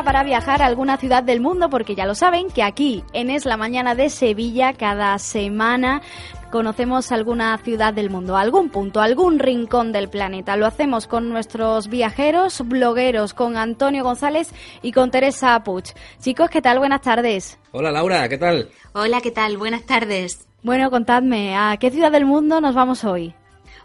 Para viajar a alguna ciudad del mundo porque ya lo saben que aquí en Es la Mañana de Sevilla cada semana conocemos alguna ciudad del mundo, algún punto, algún rincón del planeta. Lo hacemos con nuestros viajeros, blogueros, con Antonio González y con Teresa Puch. Chicos, ¿qué tal? Buenas tardes. Hola Laura, ¿qué tal? Hola, ¿qué tal? Buenas tardes. Bueno, contadme, ¿a qué ciudad del mundo nos vamos hoy?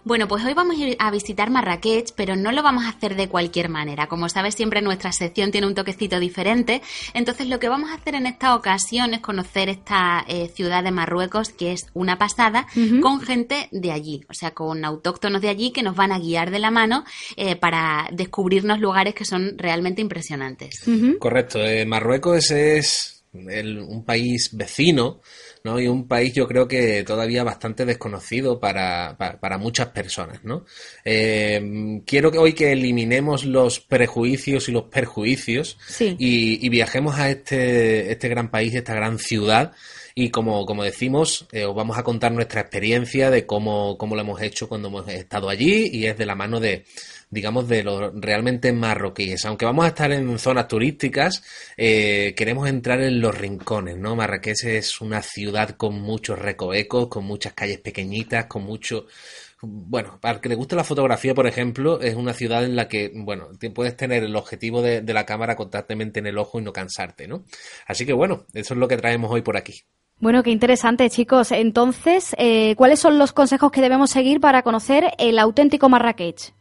Bueno, pues hoy vamos a ir a visitar Marrakech, pero no lo vamos a hacer de cualquier manera. Como sabes, siempre nuestra sección tiene un toquecito diferente. Entonces, lo que vamos a hacer en esta ocasión es conocer esta eh, ciudad de Marruecos, que es una pasada, con gente de allí, o sea, con autóctonos de allí que nos van a guiar de la mano eh, para descubrirnos lugares que son realmente impresionantes. Correcto. Eh, Marruecos es un país vecino ¿no? Y un país yo creo que todavía bastante desconocido para, para, muchas personas, ¿no? Eh, quiero que hoy que eliminemos los prejuicios y los perjuicios y, viajemos a este, este gran país, esta gran ciudad, y como, como decimos, eh, os vamos a contar nuestra experiencia de cómo, cómo lo hemos hecho cuando hemos estado allí y es de la mano de, digamos, de los realmente marroquíes. Aunque vamos a estar en zonas turísticas, eh, queremos entrar en los rincones, ¿no? Marrakech es una ciudad con muchos recovecos, con muchas calles pequeñitas, con mucho... Bueno, el que le guste la fotografía, por ejemplo, es una ciudad en la que, bueno, puedes tener el objetivo de, la cámara constantemente en el ojo y no cansarte, ¿no? Así que bueno, eso es lo que traemos hoy por aquí. Bueno, qué interesante, chicos. Entonces, eh, ¿cuáles son los consejos que debemos seguir para conocer el auténtico Marrakech?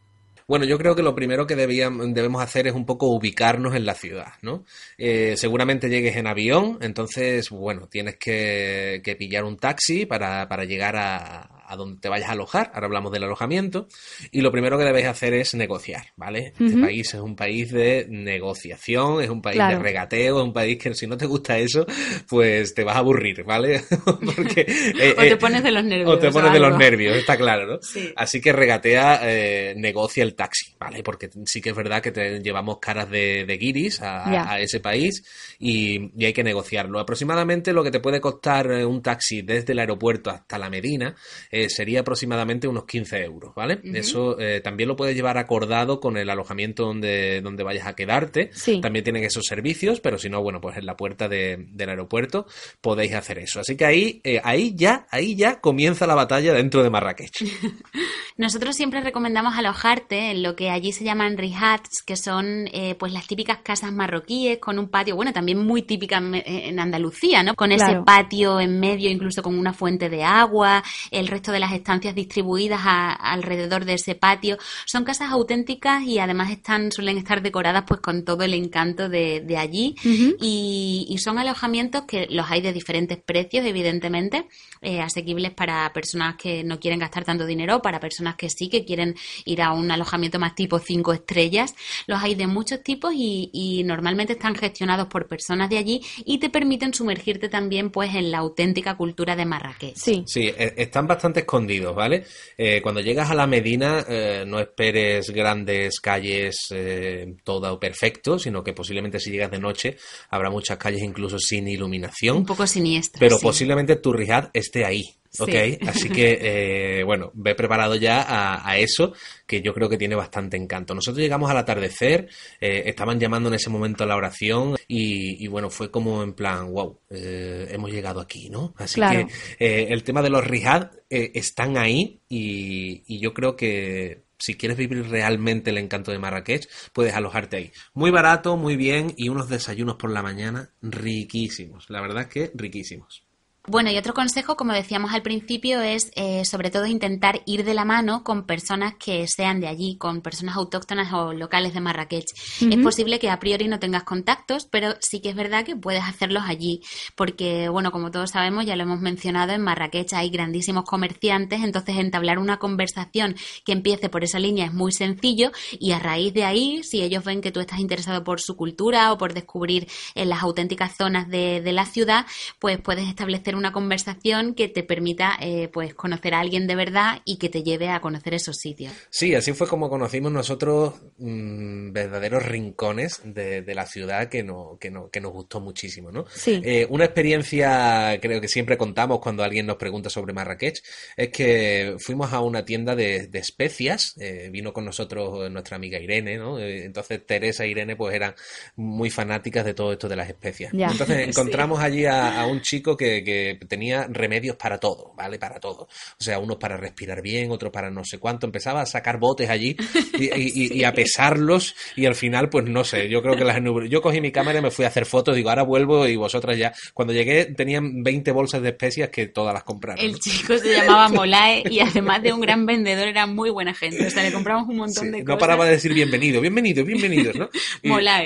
Bueno, yo creo que lo primero que debemos hacer es un poco ubicarnos en la ciudad, ¿no? Eh, seguramente llegues en avión, entonces, bueno, tienes que, pillar un taxi para, para llegar a, a donde te vayas a alojar, ahora hablamos del alojamiento, y lo primero que debéis hacer es negociar, ¿vale? Este país es un país de negociación, es un país de regateo, es un país que si no te gusta eso, pues te vas a aburrir, ¿vale? Porque, eh, o te eh, pones de los nervios. O te pones de los nervios, está claro, ¿no? Sí. Así que regatea, eh, negocia el taxi, ¿vale? Porque sí que es verdad que te llevamos caras de, de guiris a, ese país y, y, hay que negociarlo. Aproximadamente lo que te puede costar un taxi desde el aeropuerto hasta la Medina eh, sería aproximadamente unos 15 euros, ¿vale? Eso eh, también lo puedes llevar acordado con el alojamiento donde, donde vayas a quedarte. También tienen esos servicios, pero si no, bueno, pues en la puerta del aeropuerto podéis hacer eso. Así que ahí, eh, ahí ya, ahí ya comienza la batalla dentro de Marrakech. Nosotros siempre recomendamos alojarte en lo que allí se llaman rihats, que son pues las típicas casas marroquíes con un patio, bueno, también muy típica en Andalucía, ¿no? Con ese patio en medio, incluso con una fuente de agua, el resto de las estancias distribuidas alrededor de ese patio. Son casas auténticas y además están, suelen estar decoradas pues con todo el encanto de, allí y, son alojamientos que los hay de diferentes precios, evidentemente, eh, asequibles para personas que no quieren gastar tanto dinero, para personas que sí, que quieren ir a un alojamiento más tipo cinco estrellas. Los hay de muchos tipos y, y normalmente están gestionados por personas de allí y te permiten sumergirte también pues en la auténtica cultura de Marrakech. Sí, sí e, están bastante escondidos, ¿vale? Eh, cuando llegas a la Medina, eh, no esperes grandes calles eh, todo perfecto, sino que posiblemente si llegas de noche habrá muchas calles incluso sin iluminación. Un poco siniestras. Pero posiblemente tu Rihad esté ahí. Ok, así que eh, bueno, ve preparado ya a, eso, que yo creo que tiene bastante encanto. Nosotros llegamos al atardecer, eh, estaban llamando en ese momento a la oración y, bueno, fue como en plan, wow, eh, hemos llegado aquí, ¿no? Así que el tema de los rihad están ahí y, y yo creo que si quieres vivir realmente el encanto de Marrakech, puedes alojarte ahí. Muy barato, muy bien y unos desayunos por la mañana riquísimos. La verdad es que riquísimos. Bueno, y otro consejo, como decíamos al principio, es eh, sobre todo intentar ir de la mano con personas que sean de allí, con personas autóctonas o locales de Marrakech. Es posible que a priori no tengas contactos, pero sí que es verdad que puedes hacerlos allí, porque, bueno, como todos sabemos, ya lo hemos mencionado, en Marrakech hay grandísimos comerciantes, entonces entablar una conversación que empiece por esa línea es muy sencillo y a raíz de ahí, si ellos ven que tú estás interesado por su cultura o por descubrir en las auténticas zonas de, de la ciudad, pues puedes establecer una conversación que te permita eh, pues conocer a alguien de verdad y que te lleve a conocer esos sitios. Sí, así fue como conocimos nosotros mm, verdaderos rincones de, la ciudad que, no, que, no, que nos gustó muchísimo, ¿no? Sí. Eh, una experiencia creo que siempre contamos cuando alguien nos pregunta sobre Marrakech es que fuimos a una tienda de, especias, eh, vino con nosotros nuestra amiga Irene, ¿no? entonces Teresa e Irene pues eran muy fanáticas de todo esto de las especias. Entonces encontramos allí a, un chico que tenía remedios para todo, ¿vale? Para todo. O sea, unos para respirar bien, otros para no sé cuánto. Empezaba a sacar botes allí y, a pesarlos y al final, pues no sé, yo creo que las Yo cogí mi cámara y me fui a hacer fotos, digo, ahora vuelvo y vosotras ya. Cuando llegué tenían 20 bolsas de especias que todas las compraron. El chico se llamaba Molae y además de un gran vendedor era muy buena gente. O sea, le compramos un montón de cosas. No paraba de decir bienvenido, bienvenido, bienvenido, ¿no? Molae,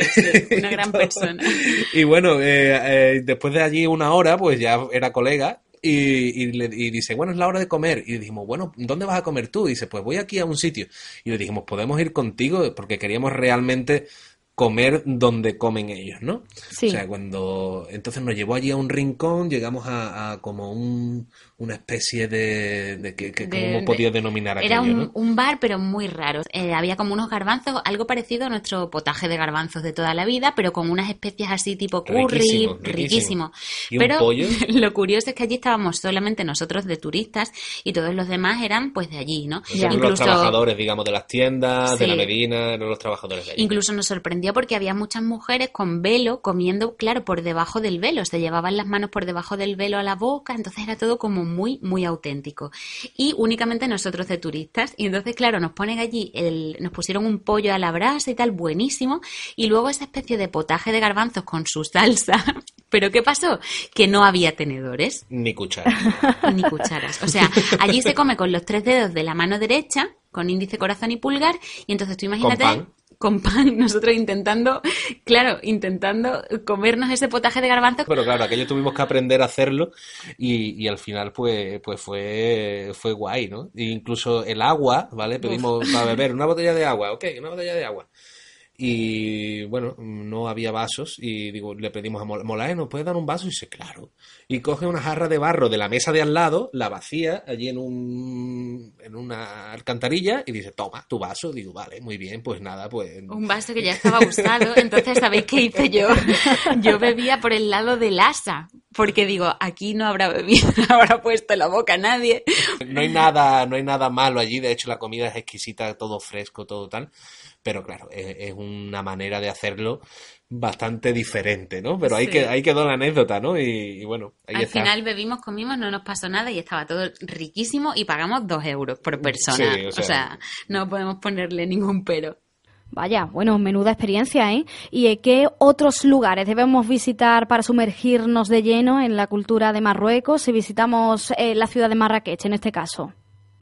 una gran persona. Y bueno, eh, eh, después de allí una hora, pues ya era colega y, y, le, y, dice, bueno, es la hora de comer. Y dijimos, bueno, ¿dónde vas a comer tú? Y dice, pues voy aquí a un sitio. Y le dijimos, ¿podemos ir contigo? Porque queríamos realmente comer donde comen ellos, ¿no? Sí. O sea, cuando... Entonces nos llevó allí a un rincón, llegamos a, a como un, una especie de, de, que, ¿cómo podía denominar aquello, Era un, un, bar, pero muy raro. Eh, había como unos garbanzos, algo parecido a nuestro potaje de garbanzos de toda la vida, pero con unas especias así tipo curry, riquísimo. pero lo curioso es que allí estábamos solamente nosotros de turistas y todos los demás eran pues de allí, ¿no? Incluso, los trabajadores, digamos, de las tiendas, de la Medina, eran los trabajadores de allí. Incluso nos sorprendió porque había muchas mujeres con velo comiendo, claro, por debajo del velo, se llevaban las manos por debajo del velo a la boca, entonces era todo como muy, muy auténtico. Y únicamente nosotros de turistas. Y entonces, claro, nos ponen allí, el, nos pusieron un pollo a la brasa y tal, buenísimo. Y luego esa especie de potaje de garbanzos con su salsa. Pero ¿qué pasó? Que no había tenedores. Ni cucharas. Ni cucharas. O sea, allí se come con los tres dedos de la mano derecha, con índice, corazón y pulgar. Y entonces tú imagínate con pan, nosotros intentando, claro, intentando comernos ese potaje de garbanzos. Pero claro, aquello tuvimos que aprender a hacerlo y, y al final pues, pues fue, fue guay, ¿no? E incluso el agua, ¿vale? Pedimos para beber una botella de agua, ok, una botella de agua y bueno, no había vasos y digo, le pedimos a Molae, ¿nos puede dar un vaso? Y dice, claro. Y coge una jarra de barro de la mesa de al lado, la vacía allí en, un, en una alcantarilla y dice, toma, tu vaso. Digo, vale, muy bien, pues nada, pues... Un vaso que ya estaba usado, entonces ¿sabéis qué hice yo? Yo bebía por el lado del asa, porque digo, aquí no habrá bebido, no habrá puesto la boca nadie. No hay nada, no hay nada malo allí, de hecho la comida es exquisita, todo fresco, todo tal pero claro, es, una manera de hacerlo bastante diferente, ¿no? Pero ahí, que, ahí quedó la anécdota, ¿no? Y, bueno, ahí Al final bebimos, comimos, no nos pasó nada y estaba todo riquísimo y pagamos dos euros por persona. o, sea, no podemos ponerle ningún pero. Vaya, bueno, menuda experiencia, ¿eh? ¿Y qué otros lugares debemos visitar para sumergirnos de lleno en la cultura de Marruecos si visitamos eh, la ciudad de Marrakech en este caso?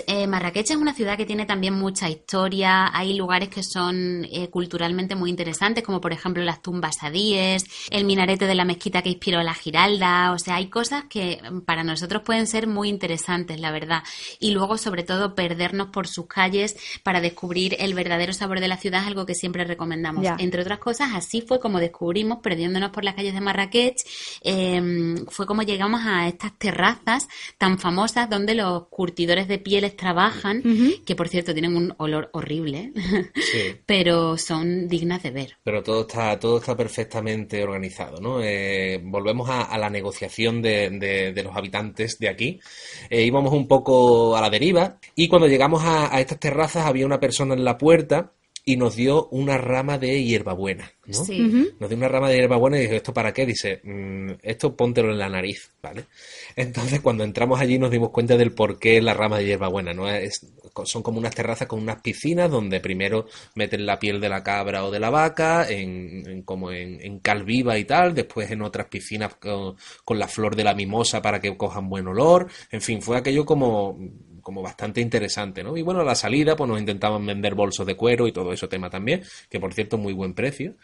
Eh, Marrakech es una ciudad que tiene también mucha historia, hay lugares que son eh, culturalmente muy interesantes, como por ejemplo las tumbas adíes, el minarete de la mezquita que inspiró la Giralda, o sea, hay cosas que mm, para nosotros pueden ser muy interesantes, la verdad. Y luego, sobre todo, perdernos por sus calles para descubrir el verdadero sabor de la ciudad es algo que siempre recomendamos. Entre otras cosas, así fue como descubrimos, perdiéndonos por las calles de Marrakech, em, fue como llegamos a estas terrazas tan famosas donde los curtidores de pieles trabajan, que por cierto tienen un olor horrible, pero son dignas de ver. Pero todo está, todo está perfectamente organizado, ¿no? Eh, volvemos a, la negociación de, los habitantes de aquí. Eh, íbamos un poco a la deriva y cuando llegamos a, a estas terrazas había una persona en la puerta y nos dio una rama de hierbabuena, ¿no? Sí. Nos dio una rama de hierbabuena y dijo, ¿esto para qué? Dice, mm, esto póntelo en la nariz, ¿vale? Entonces cuando entramos allí nos dimos cuenta del por qué la rama de hierbabuena, ¿no? Es, son como unas terrazas con unas piscinas donde primero meten la piel de la cabra o de la vaca, en, como en, cal viva y tal, después en otras piscinas con, con la flor de la mimosa para que cojan buen olor, en fin, fue aquello como como bastante interesante, ¿no? Y bueno, a la salida pues nos intentaban vender bolsos de cuero y todo ese tema también, que por cierto muy buen precio.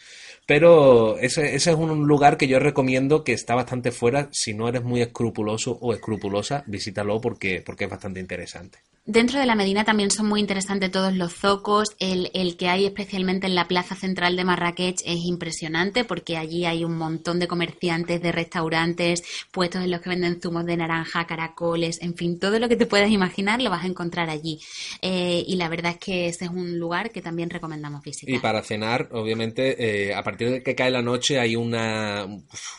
Pero ese, ese es un lugar que yo recomiendo que está bastante fuera, si no eres muy escrupuloso o escrupulosa, visítalo porque, porque es bastante interesante. Dentro de la Medina también son muy interesantes todos los zocos. El, el, que hay especialmente en la plaza central de Marrakech es impresionante porque allí hay un montón de comerciantes, de restaurantes, puestos en los que venden zumos de naranja, caracoles, en fin, todo lo que te puedas imaginar lo vas a encontrar allí. Eh, y la verdad es que ese es un lugar que también recomendamos visitar. Y para cenar, obviamente, eh, a partir de que cae la noche hay una,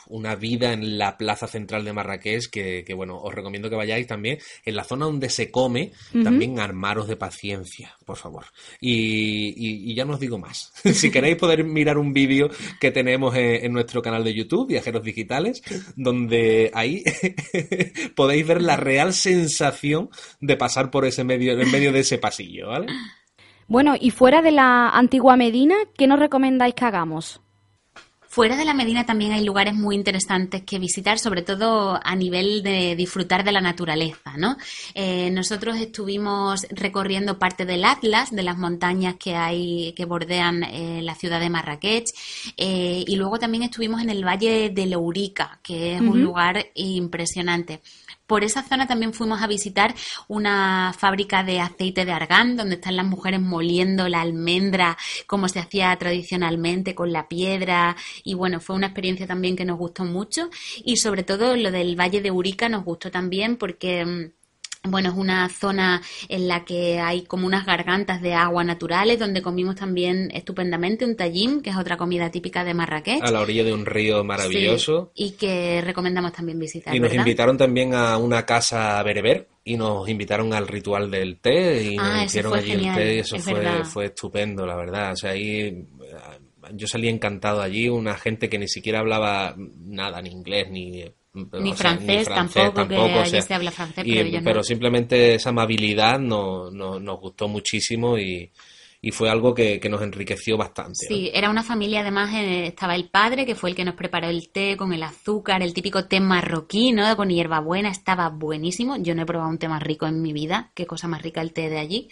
una vida en la plaza central de Marrakech que, que, bueno, os recomiendo que vayáis también. En la zona donde se come también armaros de paciencia, por favor. Y, ya no os digo más. si queréis poder mirar un vídeo que tenemos en, nuestro canal de YouTube, Viajeros Digitales, donde ahí podéis ver la real sensación de pasar por ese medio, en medio de ese pasillo, ¿vale? Bueno, y fuera de la antigua Medina, ¿qué nos recomendáis que hagamos? Fuera de la Medina también hay lugares muy interesantes que visitar, sobre todo a nivel de disfrutar de la naturaleza, ¿no? Eh, nosotros estuvimos recorriendo parte del Atlas, de las montañas que hay que bordean eh, la ciudad de Marrakech, eh, y luego también estuvimos en el Valle de Lourica, que es un lugar impresionante. Por esa zona también fuimos a visitar una fábrica de aceite de argán, donde están las mujeres moliendo la almendra como se hacía tradicionalmente con la piedra. Y bueno, fue una experiencia también que nos gustó mucho. Y sobre todo lo del Valle de Urica nos gustó también porque mm, bueno, es una zona en la que hay como unas gargantas de agua naturales, donde comimos también estupendamente un tallín, que es otra comida típica de Marrakech. A la orilla de un río maravilloso. y que recomendamos también visitar. Y nos invitaron también a una casa bereber y nos invitaron al ritual del té y nos ah, hicieron allí el té y eso fue, fue estupendo, la verdad. O sea, ahí yo salí encantado allí, una gente que ni siquiera hablaba nada, ni inglés, ni ni, francés, tampoco, que allí se habla francés, pero, simplemente esa amabilidad no, nos gustó muchísimo y, fue algo que, nos enriqueció bastante. Sí, era una familia, además eh, estaba el padre, que fue el que nos preparó el té con el azúcar, el típico té marroquí, ¿no? Con hierbabuena, estaba buenísimo. Yo no he probado un té más rico en mi vida, qué cosa más rica el té de allí.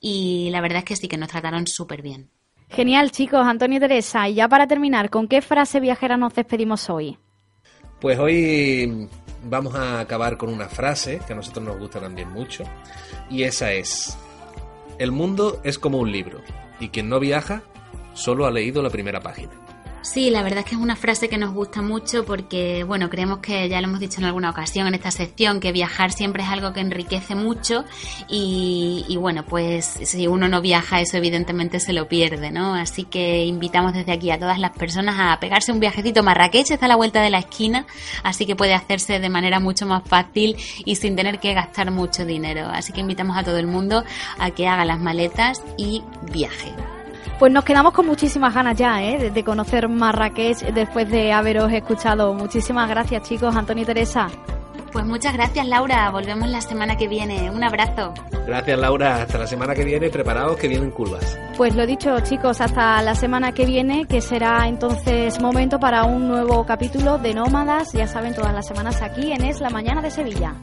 Y la verdad es que sí, que nos trataron súper bien. Genial, chicos. Antonio y Teresa, y ya para terminar, ¿con qué frase viajera nos despedimos hoy? Pues hoy vamos a acabar con una frase que a nosotros nos gusta también mucho y esa es, el mundo es como un libro y quien no viaja solo ha leído la primera página. Sí, la verdad es que es una frase que nos gusta mucho porque, bueno, creemos que ya lo hemos dicho en alguna ocasión en esta sección, que viajar siempre es algo que enriquece mucho y, bueno, pues si uno no viaja eso evidentemente se lo pierde, ¿no? Así que invitamos desde aquí a todas las personas a pegarse un viajecito. Marrakech está a la vuelta de la esquina, así que puede hacerse de manera mucho más fácil y sin tener que gastar mucho dinero. Así que invitamos a todo el mundo a que haga las maletas y viaje. Pues nos quedamos con muchísimas ganas ya ¿eh? de conocer Marrakech después de haberos escuchado. Muchísimas gracias chicos, Antonio y Teresa. Pues muchas gracias Laura, volvemos la semana que viene. Un abrazo. Gracias Laura, hasta la semana que viene, preparados que vienen curvas. Pues lo dicho chicos, hasta la semana que viene, que será entonces momento para un nuevo capítulo de Nómadas, ya saben, todas las semanas aquí en Es la Mañana de Sevilla.